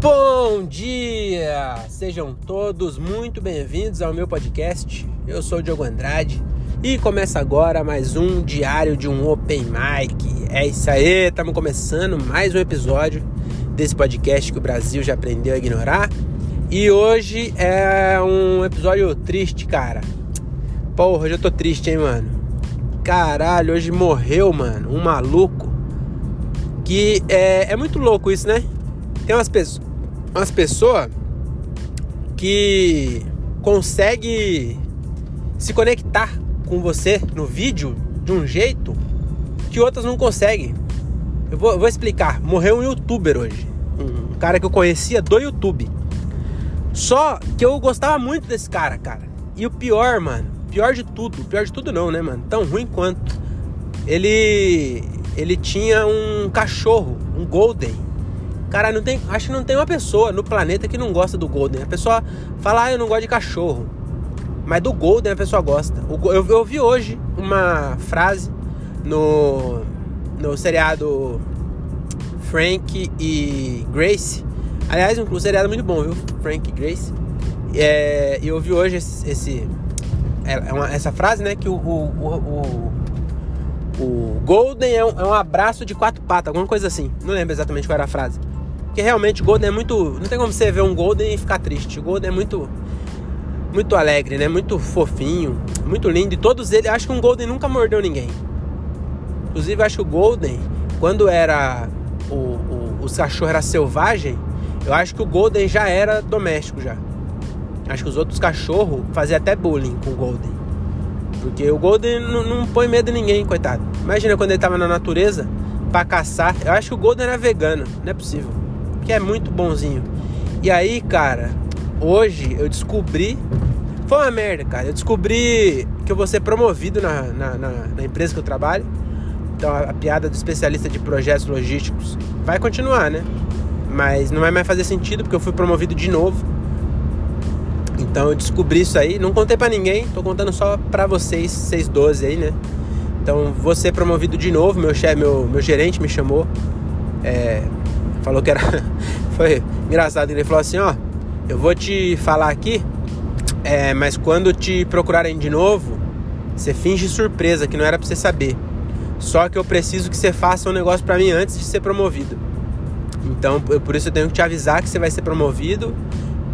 Bom dia! Sejam todos muito bem-vindos ao meu podcast. Eu sou o Diogo Andrade e começa agora mais um diário de um Open Mic. É isso aí, estamos começando mais um episódio desse podcast que o Brasil já aprendeu a ignorar. E hoje é um episódio triste, cara. Porra, hoje eu tô triste, hein, mano. Caralho, hoje morreu, mano, um maluco. Que é, é muito louco isso, né? Tem umas pessoas umas pessoas que consegue se conectar com você no vídeo de um jeito que outras não conseguem. Eu vou, eu vou explicar. Morreu um youtuber hoje. Um cara que eu conhecia do YouTube. Só que eu gostava muito desse cara, cara. E o pior, mano, pior de tudo, pior de tudo não, né, mano? Tão ruim quanto. Ele ele tinha um cachorro, um golden Cara, não tem, acho que não tem uma pessoa no planeta que não gosta do Golden. A pessoa fala, ah, eu não gosto de cachorro. Mas do Golden a pessoa gosta. Eu, eu vi hoje uma frase no, no seriado Frank e Grace. Aliás, um seriado muito bom, viu? Frank e Grace. É, eu vi hoje esse, esse é, é uma, essa frase, né? Que o, o, o, o Golden é um, é um, abraço de quatro patas, alguma coisa assim. Não lembro exatamente qual era a frase. Porque realmente o Golden é muito. Não tem como você ver um Golden e ficar triste. O Golden é muito. Muito alegre, né? Muito fofinho, muito lindo. E todos eles. Acho que um Golden nunca mordeu ninguém. Inclusive, acho que o Golden, quando era. O, o, o cachorro era selvagem, eu acho que o Golden já era doméstico já. Acho que os outros cachorros faziam até bullying com o Golden. Porque o Golden não, não põe medo em ninguém, coitado. Imagina quando ele tava na natureza para caçar. Eu acho que o Golden era vegano, não é possível que é muito bonzinho. E aí, cara, hoje eu descobri. Foi uma merda, cara. Eu descobri que eu vou ser promovido na, na, na, na empresa que eu trabalho. Então a, a, piada do especialista de projetos logísticos vai continuar, né? Mas não vai mais fazer sentido porque eu fui promovido de novo. Então eu descobri isso aí. Não contei para ninguém, tô contando só pra vocês, 612 aí, né? Então vou ser promovido de novo. Meu chefe, meu, meu gerente me chamou. É, falou que era. Foi engraçado. Ele falou assim: Ó, eu vou te falar aqui, é, mas quando te procurarem de novo, você finge surpresa, que não era pra você saber. Só que eu preciso que você faça um negócio para mim antes de ser promovido. Então, eu, por isso eu tenho que te avisar que você vai ser promovido,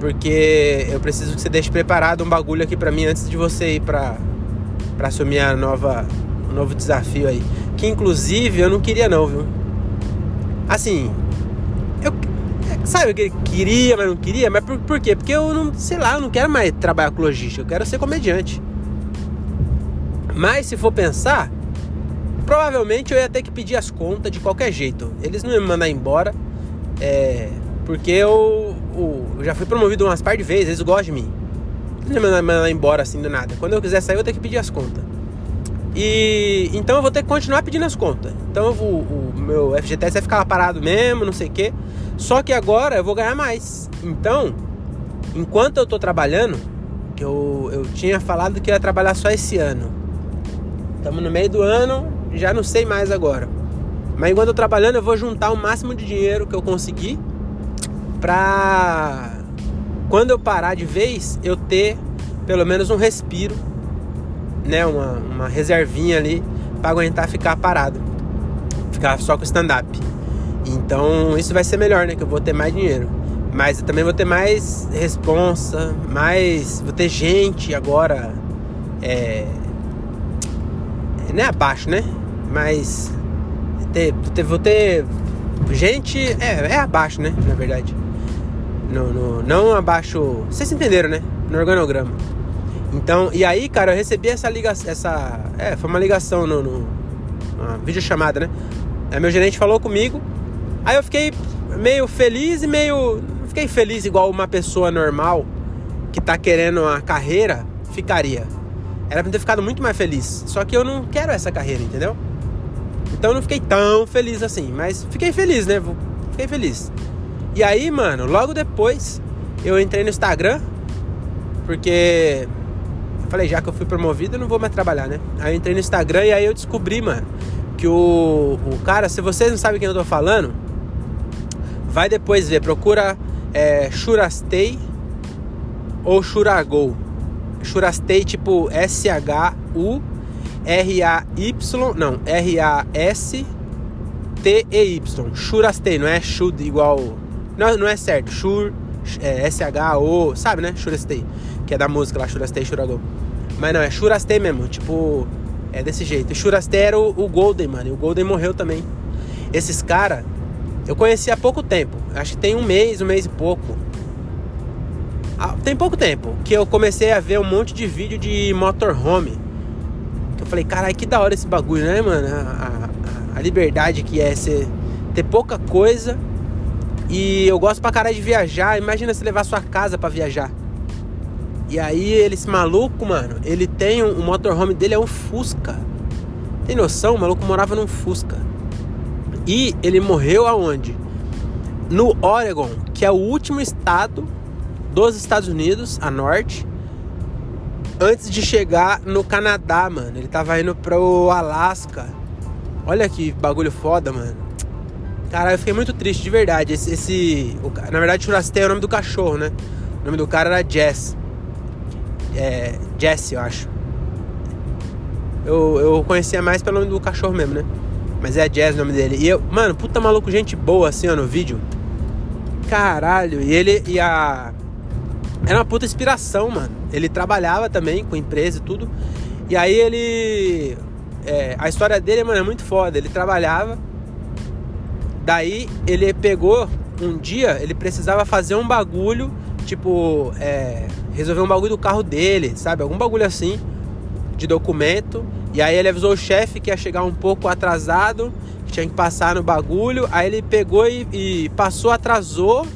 porque eu preciso que você deixe preparado um bagulho aqui para mim antes de você ir pra, pra assumir a nova, um novo desafio aí. Que inclusive eu não queria não, viu? Assim, Sabe que queria, mas não queria? Mas por, por quê? Porque eu não, sei lá, eu não quero mais trabalhar com logística, eu quero ser comediante. Mas se for pensar, provavelmente eu ia ter que pedir as contas de qualquer jeito. Eles não iam me mandar embora, é, porque eu, eu, já fui promovido umas par de vezes, eles gostam de mim. Eles não iam me mandar embora assim do nada. Quando eu quiser sair, eu vou ter que pedir as contas. E então eu vou ter que continuar pedindo as contas. Então o, o meu FGTS vai ficar parado mesmo, não sei o quê. Só que agora eu vou ganhar mais. Então, enquanto eu tô trabalhando, que eu, eu tinha falado que ia trabalhar só esse ano. Estamos no meio do ano, já não sei mais agora. Mas enquanto eu tô trabalhando, eu vou juntar o máximo de dinheiro que eu conseguir pra quando eu parar de vez, eu ter pelo menos um respiro, né, uma, uma reservinha ali para aguentar ficar parado. Ficar só com stand-up. Então isso vai ser melhor, né? Que eu vou ter mais dinheiro. Mas eu também vou ter mais responsa, mais. Vou ter gente agora. É. Não é abaixo, né? Mas. Ter, ter, vou ter. Gente. É, é abaixo, né? Na verdade. No, no, não abaixo. Vocês entenderam, né? No organograma. Então, e aí, cara, eu recebi essa ligação. Essa, é, foi uma ligação no, no, uma videochamada, né? Aí meu gerente falou comigo Aí eu fiquei meio feliz e meio. Não fiquei feliz igual uma pessoa normal que tá querendo uma carreira ficaria. Era pra ter ficado muito mais feliz. Só que eu não quero essa carreira, entendeu? Então eu não fiquei tão feliz assim. Mas fiquei feliz, né? Fiquei feliz. E aí, mano, logo depois eu entrei no Instagram. Porque falei, já que eu fui promovido, eu não vou mais trabalhar, né? Aí entrei no Instagram e aí eu descobri, mano, que o, o cara, se vocês não sabem quem eu tô falando, Vai depois ver, procura é Shurastei ou Shuragol. Shurastei tipo S-H-U R-A-Y, não, R-A-S-T-E-Y. Shurastei, não é should igual. Não, não é certo. Shur, é, S-H-O, sabe, né? Shurastei. Que é da música lá, Shurastei, Shuragol. Mas não, é Shurastei mesmo, tipo, é desse jeito. E era o, o Golden, mano. E o Golden morreu também. Esses caras, eu conheci há pouco tempo. Acho que tem um mês, um mês e pouco. Ah, tem pouco tempo que eu comecei a ver um monte de vídeo de motorhome. Que eu falei, caralho, que da hora esse bagulho, né, mano? A, a, a liberdade que é ser, ter pouca coisa. E eu gosto pra caralho de viajar. Imagina se levar sua casa para viajar. E aí, ele, esse maluco, mano, ele tem um, o motorhome dele é um Fusca. Tem noção? O maluco morava num Fusca. E ele morreu aonde? No Oregon, que é o último estado dos Estados Unidos, a norte, antes de chegar no Canadá, mano. Ele tava indo pro Alasca. Olha que bagulho foda, mano. Cara, eu fiquei muito triste, de verdade. Esse. esse o, na verdade, Churastei é o nome do cachorro, né? O nome do cara era Jess. É. Jesse, eu acho. Eu, eu conhecia mais pelo nome do cachorro mesmo, né? Mas é Jazz o nome dele. E eu, mano, puta maluco, gente boa assim, ó, no vídeo. Caralho, e ele e a. Era uma puta inspiração, mano. Ele trabalhava também com empresa e tudo. E aí ele. É, a história dele, mano, é muito foda. Ele trabalhava. Daí ele pegou um dia, ele precisava fazer um bagulho, tipo, é, resolver um bagulho do carro dele, sabe? Algum bagulho assim, de documento. E aí ele avisou o chefe que ia chegar um pouco atrasado, que tinha que passar no bagulho. Aí ele pegou e, e passou, atrasou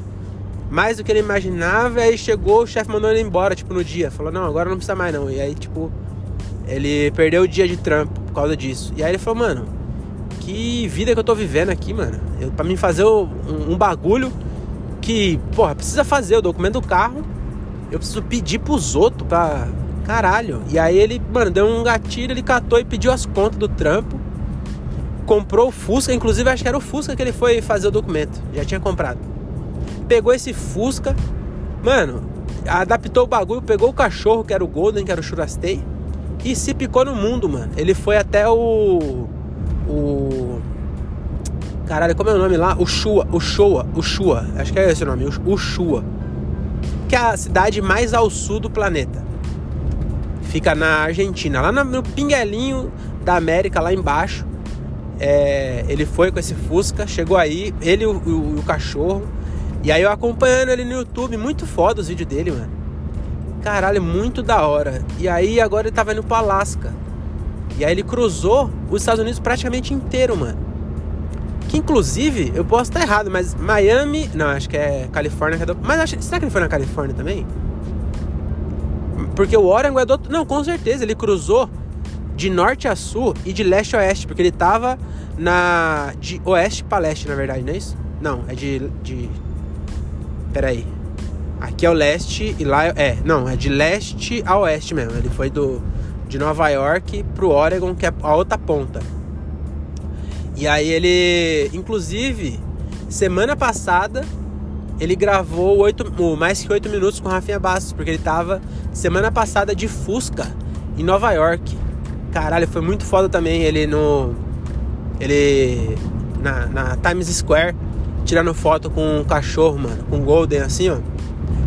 mais do que ele imaginava. Aí chegou, o chefe mandou ele embora, tipo, no dia. Falou, não, agora não precisa mais não. E aí, tipo, ele perdeu o dia de trampo por causa disso. E aí ele falou, mano, que vida que eu tô vivendo aqui, mano. Eu, pra mim fazer um, um bagulho que, porra, precisa fazer o documento do carro. Eu preciso pedir pros outros pra Caralho. E aí ele, mano, deu um gatilho, ele catou e pediu as contas do trampo. Comprou o Fusca, inclusive acho que era o Fusca que ele foi fazer o documento. Já tinha comprado. Pegou esse Fusca, mano, adaptou o bagulho, pegou o cachorro, que era o Golden, que era o Churastei, e se picou no mundo, mano. Ele foi até o. O. Caralho, como é o nome lá? O Shua, o Shua, o Shua, acho que é esse o nome, o Shua. Que é a cidade mais ao sul do planeta. Fica na Argentina, lá no pinguelinho da América, lá embaixo. É, ele foi com esse Fusca, chegou aí, ele e o, o, o, cachorro. E aí eu acompanhando ele no YouTube, muito foda os vídeos dele, mano. Caralho, muito da hora. E aí agora ele tava indo pro Alasca. E aí ele cruzou os Estados Unidos praticamente inteiro, mano. Que inclusive, eu posso estar errado, mas Miami. Não, acho que é Califórnia. É mas acho, será que ele foi na Califórnia também? Porque o Oregon é do outro... Não, com certeza, ele cruzou de norte a sul e de leste a oeste, porque ele tava na... de oeste para leste, na verdade, não é isso? Não, é de... de... Peraí. Aqui é o leste e lá é... Não, é de leste a oeste mesmo. Ele foi do... de Nova York pro Oregon, que é a outra ponta. E aí ele... Inclusive, semana passada ele gravou oito, mais que oito minutos com Rafinha Bastos, porque ele tava semana passada de Fusca em Nova York. Caralho, foi muito foda também ele no. Ele. Na, na Times Square, tirando foto com um cachorro, mano, com um Golden assim, ó.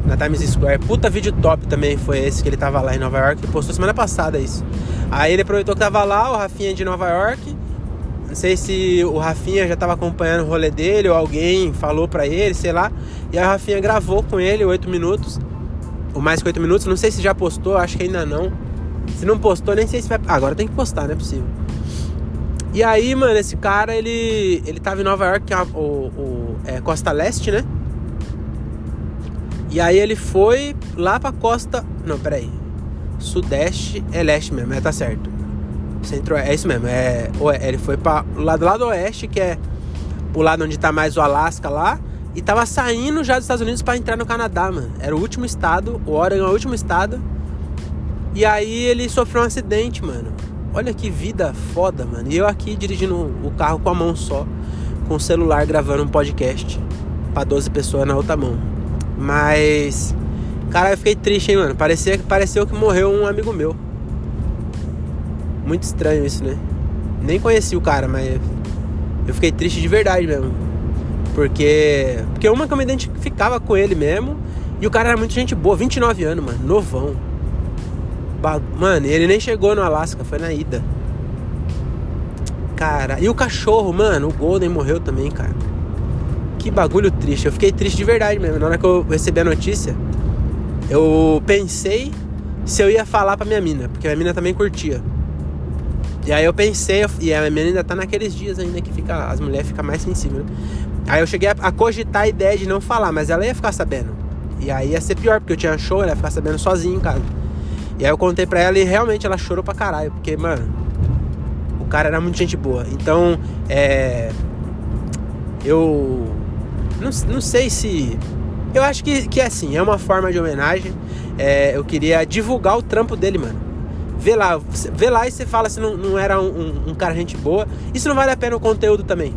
Na Times Square. Puta vídeo top também foi esse que ele tava lá em Nova York. Ele postou semana passada isso. Aí ele aproveitou que tava lá, o Rafinha de Nova York não sei se o Rafinha já estava acompanhando o rolê dele ou alguém falou para ele, sei lá. E a Rafinha gravou com ele oito minutos, ou mais que oito minutos. Não sei se já postou, acho que ainda não. Se não postou, nem sei se vai. Ah, agora tem que postar, não é possível. E aí, mano, esse cara, ele, ele tava em Nova York, que é o, o é, Costa Leste, né? E aí ele foi lá pra costa. Não, peraí. Sudeste é leste mesmo, é, tá certo. Centro, é isso mesmo, é, ele foi para o lado, lado oeste, que é o lado onde tá mais o Alasca lá, e tava saindo já dos Estados Unidos para entrar no Canadá, mano. Era o último estado, o Oregon é o último estado. E aí ele sofreu um acidente, mano. Olha que vida foda, mano. E eu aqui dirigindo o carro com a mão só, com o celular gravando um podcast para 12 pessoas na outra mão. Mas. Cara, eu fiquei triste, hein, mano. Parecia, pareceu que morreu um amigo meu. Muito estranho isso, né? Nem conheci o cara, mas eu fiquei triste de verdade mesmo. Porque. Porque uma que eu me identificava com ele mesmo. E o cara era muito gente boa, 29 anos, mano, novão. Mano, ele nem chegou no Alasca, foi na ida. Cara, e o cachorro, mano, o Golden morreu também, cara. Que bagulho triste. Eu fiquei triste de verdade mesmo. Na hora que eu recebi a notícia, eu pensei se eu ia falar pra minha mina, porque a mina também curtia. E aí eu pensei, e a minha ainda tá naqueles dias ainda que fica, as mulheres ficam mais sensíveis, né? Aí eu cheguei a, a, cogitar a ideia de não falar, mas ela ia ficar sabendo. E aí ia ser pior, porque eu tinha show, ela ia ficar sabendo sozinha em casa. E aí eu contei pra ela e realmente ela chorou pra caralho, porque, mano, o cara era muito gente boa. Então, é. Eu. Não, não sei se. Eu acho que, que é assim, é uma forma de homenagem. É, eu queria divulgar o trampo dele, mano vê lá, vê lá e você fala se não, não era um, um, um, cara gente boa. Isso não vale a pena o conteúdo também.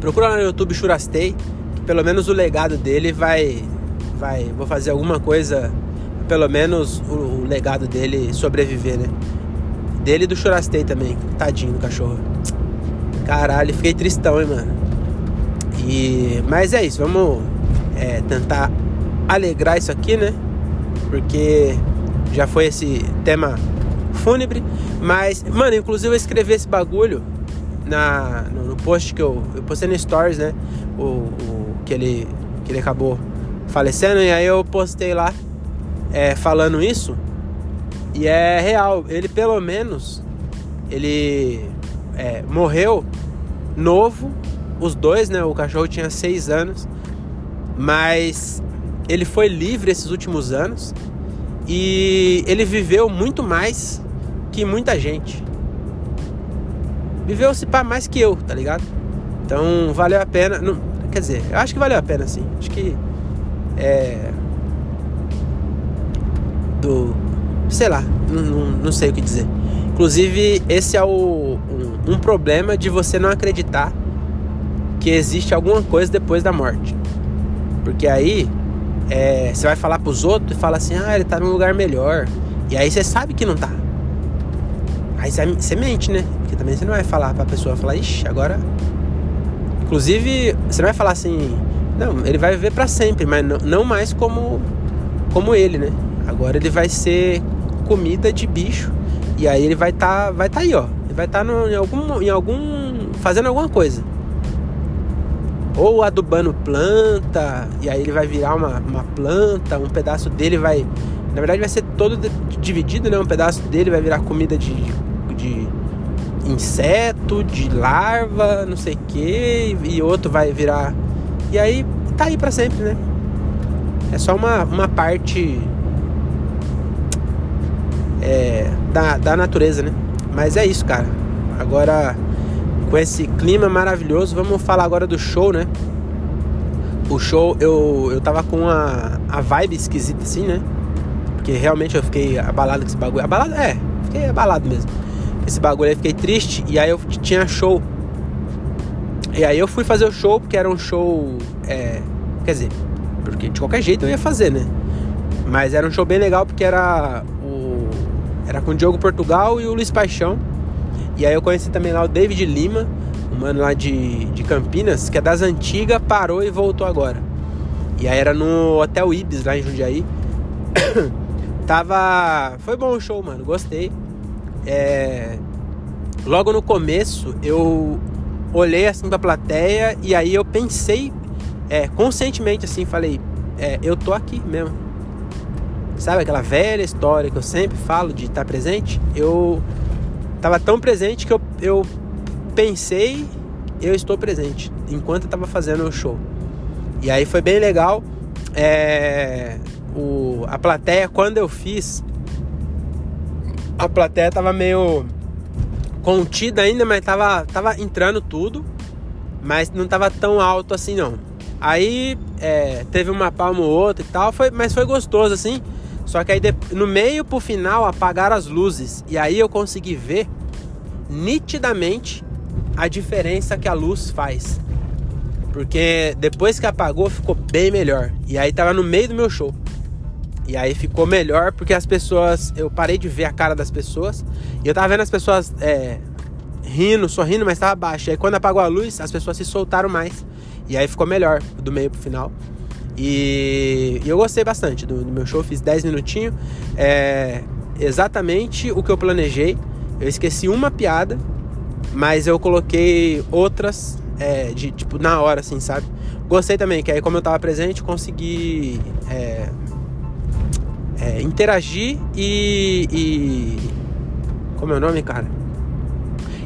Procura lá no YouTube Churastei, que pelo menos o legado dele vai. vai vou fazer alguma coisa, pelo menos o, o legado dele sobreviver, né? Dele e do Churastei também. Tadinho do cachorro. Caralho, fiquei tristão, hein, mano. E, mas é isso, vamos é, tentar alegrar isso aqui, né? Porque já foi esse tema fúnebre. Mas, mano, inclusive eu escrevi esse bagulho na, no, no post que eu, eu postei no Stories, né? O, o, que, ele, que ele acabou falecendo. E aí eu postei lá é, falando isso. E é real. Ele pelo menos. Ele é, morreu novo. Os dois, né? O cachorro tinha seis anos. Mas ele foi livre esses últimos anos. E ele viveu muito mais que muita gente. Viveu se pá mais que eu, tá ligado? Então valeu a pena. Não, quer dizer, eu acho que valeu a pena sim. Acho que é. Do. Sei lá, não, não, não sei o que dizer. Inclusive, esse é o, um, um problema de você não acreditar que existe alguma coisa depois da morte. Porque aí é, você vai falar pros outros e fala assim, ah, ele tá num lugar melhor. E aí você sabe que não tá. Aí você mente, né? Porque também você não vai falar pra pessoa falar, ixi, agora. Inclusive, você não vai falar assim, não, ele vai viver para sempre, mas não, não mais como, como ele, né? Agora ele vai ser comida de bicho. E aí ele vai estar tá, vai tá aí, ó. Ele vai estar tá em algum. em algum. fazendo alguma coisa ou adubando planta, e aí ele vai virar uma, uma planta, um pedaço dele vai. Na verdade vai ser todo dividido, né? Um pedaço dele vai virar comida de, de inseto, de larva, não sei o que, e outro vai virar. E aí tá aí para sempre, né? É só uma, uma parte é, da, da natureza, né? Mas é isso, cara. Agora com esse clima maravilhoso, vamos falar agora do show, né? O show, eu, eu tava com a, a vibe esquisita assim, né? Porque realmente eu fiquei abalado com esse bagulho. Abalado? É, fiquei abalado mesmo. Esse bagulho aí, fiquei triste. E aí eu tinha show. E aí eu fui fazer o show, porque era um show. É, quer dizer, porque de qualquer jeito eu ia fazer, né? Mas era um show bem legal porque era o. Era com o Diogo Portugal e o Luiz Paixão. E aí eu conheci também lá o David Lima, um mano lá de, de Campinas, que é das antigas, parou e voltou agora. E aí era no Hotel Ibis, lá em Jundiaí. Tava. Foi bom o show, mano. Gostei. É... Logo no começo, eu olhei assim pra plateia e aí eu pensei é, conscientemente assim, falei, é, eu tô aqui mesmo. Sabe aquela velha história que eu sempre falo de estar presente? Eu Tava tão presente que eu, eu pensei, eu estou presente, enquanto eu tava fazendo o show. E aí foi bem legal. É, o, a plateia, quando eu fiz, a plateia tava meio contida ainda, mas tava, tava entrando tudo, mas não tava tão alto assim não. Aí é, teve uma palma ou outra e tal, foi, mas foi gostoso assim. Só que aí no meio pro final apagaram as luzes. E aí eu consegui ver nitidamente a diferença que a luz faz. Porque depois que apagou, ficou bem melhor. E aí tava no meio do meu show. E aí ficou melhor porque as pessoas. Eu parei de ver a cara das pessoas. E eu tava vendo as pessoas é, rindo, sorrindo, mas tava baixo. E aí quando apagou a luz, as pessoas se soltaram mais. E aí ficou melhor, do meio pro final. E, e eu gostei bastante do, do, meu show, fiz 10 minutinhos. É exatamente o que eu planejei. Eu esqueci uma piada, mas eu coloquei outras é, de tipo na hora, assim, sabe? Gostei também, que aí como eu tava presente, consegui é, é, interagir e, e. Como é o nome, cara?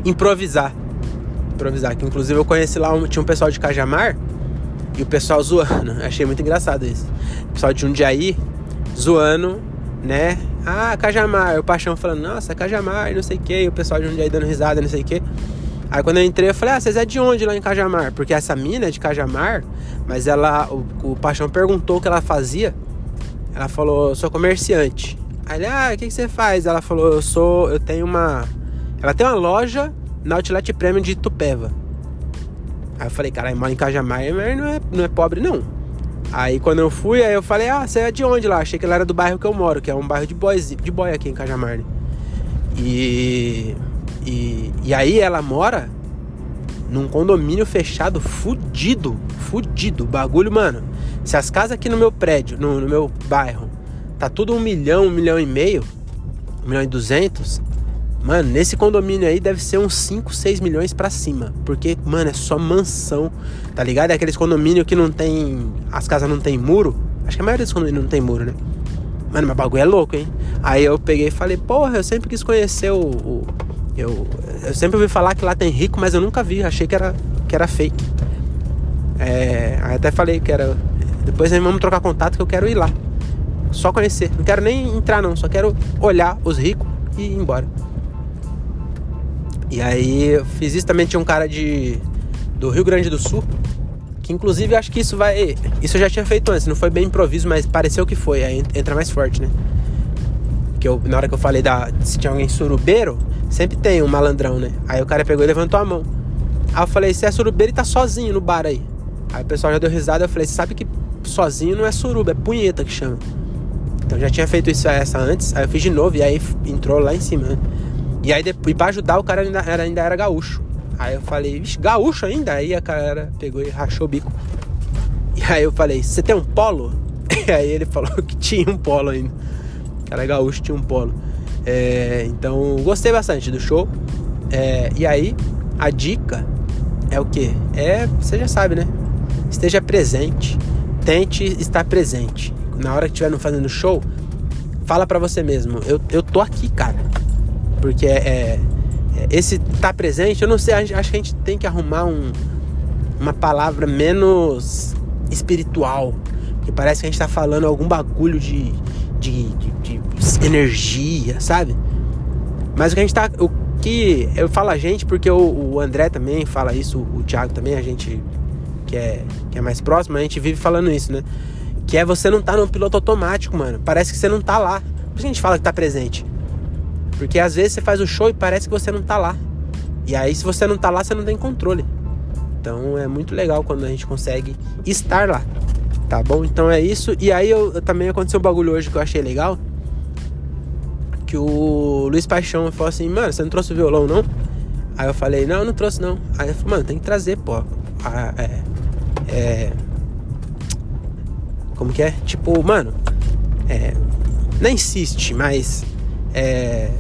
Improvisar. Improvisar. Que inclusive eu conheci lá, um, tinha um pessoal de Cajamar e o pessoal zoando. Achei muito engraçado isso. O pessoal de Jundiaí zoando, né? Ah, Cajamar. O Paixão falando, nossa, Cajamar, não sei o que. E o pessoal de Jundiaí dando risada, não sei o que. Aí quando eu entrei, eu falei, ah, vocês é de onde lá em Cajamar? Porque essa mina é de Cajamar, mas ela. O, o Paixão perguntou o que ela fazia. Ela falou, sou comerciante. Aí ele, ah, o que, que você faz? Ela falou, eu sou. Eu tenho uma. Ela tem uma loja na Outlet Premium de Tupéva. Aí eu falei, caralho, mora em Cajamar, mas não é, não é pobre, não. Aí quando eu fui, aí eu falei, ah, você é de onde lá? Achei que ela era do bairro que eu moro, que é um bairro de boys, de boy aqui em Cajamar, né? E, e, e aí ela mora num condomínio fechado, fudido, fudido. Bagulho, mano. Se as casas aqui no meu prédio, no, no meu bairro, tá tudo um milhão, um milhão e meio, um milhão e duzentos, Mano, nesse condomínio aí deve ser uns 5, 6 milhões para cima. Porque, mano, é só mansão, tá ligado? É aqueles condomínios que não tem. As casas não tem muro. Acho que a maioria dos condomínios não tem muro, né? Mano, mas bagulho é louco, hein? Aí eu peguei e falei, porra, eu sempre quis conhecer o. o eu, eu sempre ouvi falar que lá tem rico, mas eu nunca vi, achei que era, que era fake. É, aí até falei que era. Depois vamos trocar contato que eu quero ir lá. Só conhecer. Não quero nem entrar, não. Só quero olhar os ricos e ir embora. E aí eu fiz isso também, tinha um cara de do Rio Grande do Sul, que inclusive acho que isso vai. Isso eu já tinha feito antes, não foi bem improviso, mas pareceu que foi, aí entra mais forte, né? Que eu, na hora que eu falei da. Se tinha alguém surubeiro, sempre tem um malandrão, né? Aí o cara pegou e levantou a mão. Aí eu falei, se é surubeiro e tá sozinho no bar aí. Aí o pessoal já deu risada, eu falei, você sabe que sozinho não é suruba, é punheta que chama. Então já tinha feito isso essa antes, aí eu fiz de novo e aí entrou lá em cima, né? E aí depois, pra ajudar, o cara ainda era, ainda era gaúcho. Aí eu falei, vixe, gaúcho ainda? Aí a cara pegou e rachou o bico. E aí eu falei, você tem um polo? E aí ele falou que tinha um polo ainda. O cara gaúcho tinha um polo. É, então gostei bastante do show. É, e aí, a dica é o que? É, você já sabe, né? Esteja presente. Tente estar presente. Na hora que estiver fazendo show, fala para você mesmo, eu, eu tô aqui, cara. Porque é, é, esse tá presente, eu não sei, acho que a gente tem que arrumar um, uma palavra menos espiritual. Que parece que a gente tá falando algum bagulho de, de, de, de energia, sabe? Mas o que a gente tá. O que eu falo a gente, porque o, o André também fala isso, o Thiago também, a gente que é, que é mais próximo, a gente vive falando isso, né? Que é você não tá no piloto automático, mano. Parece que você não tá lá. Por isso que a gente fala que tá presente. Porque às vezes você faz o show e parece que você não tá lá. E aí, se você não tá lá, você não tem controle. Então é muito legal quando a gente consegue estar lá. Tá bom? Então é isso. E aí eu, eu também aconteceu um bagulho hoje que eu achei legal. Que o Luiz Paixão falou assim, mano, você não trouxe o violão, não? Aí eu falei, não, não trouxe não. Aí ele falou, mano, tem que trazer, pô. Ah, é. É. Como que é? Tipo, mano. É. Não insiste, mas. É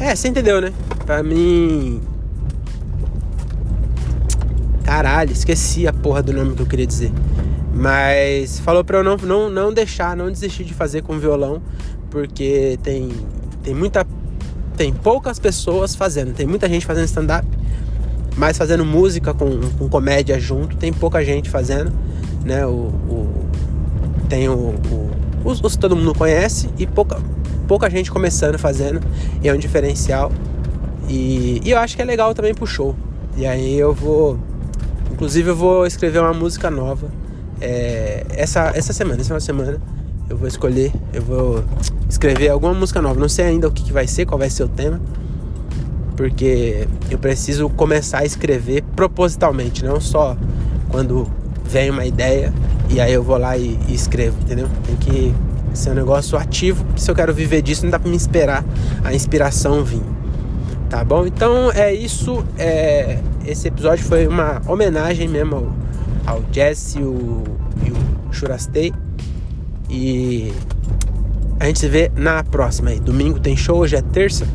é, você entendeu, né? Pra mim. Caralho, esqueci a porra do nome que eu queria dizer. Mas falou pra eu não, não, não deixar, não desistir de fazer com violão, porque tem, tem muita. Tem poucas pessoas fazendo, tem muita gente fazendo stand-up, mas fazendo música com, com comédia junto, tem pouca gente fazendo, né? O, o tem o, o os, os todo mundo conhece e pouca, pouca gente começando fazendo, e é um diferencial. E, e eu acho que é legal também pro show. E aí eu vou. Inclusive eu vou escrever uma música nova. É, essa, essa semana, essa semana, eu vou escolher, eu vou escrever alguma música nova. Não sei ainda o que, que vai ser, qual vai ser o tema. porque eu preciso começar a escrever propositalmente, não só quando vem uma ideia e aí eu vou lá e, e escrevo, entendeu? Tem que ser um negócio ativo, se eu quero viver disso, não dá pra me esperar a inspiração vir. Tá bom? Então é isso. É, esse episódio foi uma homenagem mesmo ao, ao Jesse e o, e o Churastei. E a gente se vê na próxima. Domingo tem show, hoje é terça.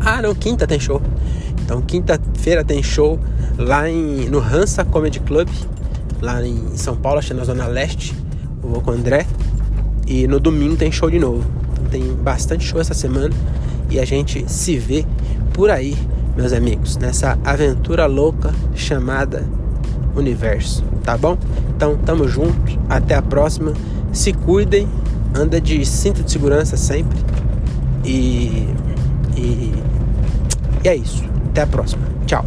Ah, não, quinta tem show. Então, quinta-feira tem show lá em, no Hansa Comedy Club, lá em São Paulo, acho que na Zona Leste. Eu vou com o André. E no domingo tem show de novo. Então, tem bastante show essa semana. E a gente se vê por aí, meus amigos, nessa aventura louca chamada universo, tá bom? Então, tamo junto. Até a próxima. Se cuidem. Anda de cinto de segurança sempre. E. E, e é isso. Até a próxima. Tchau.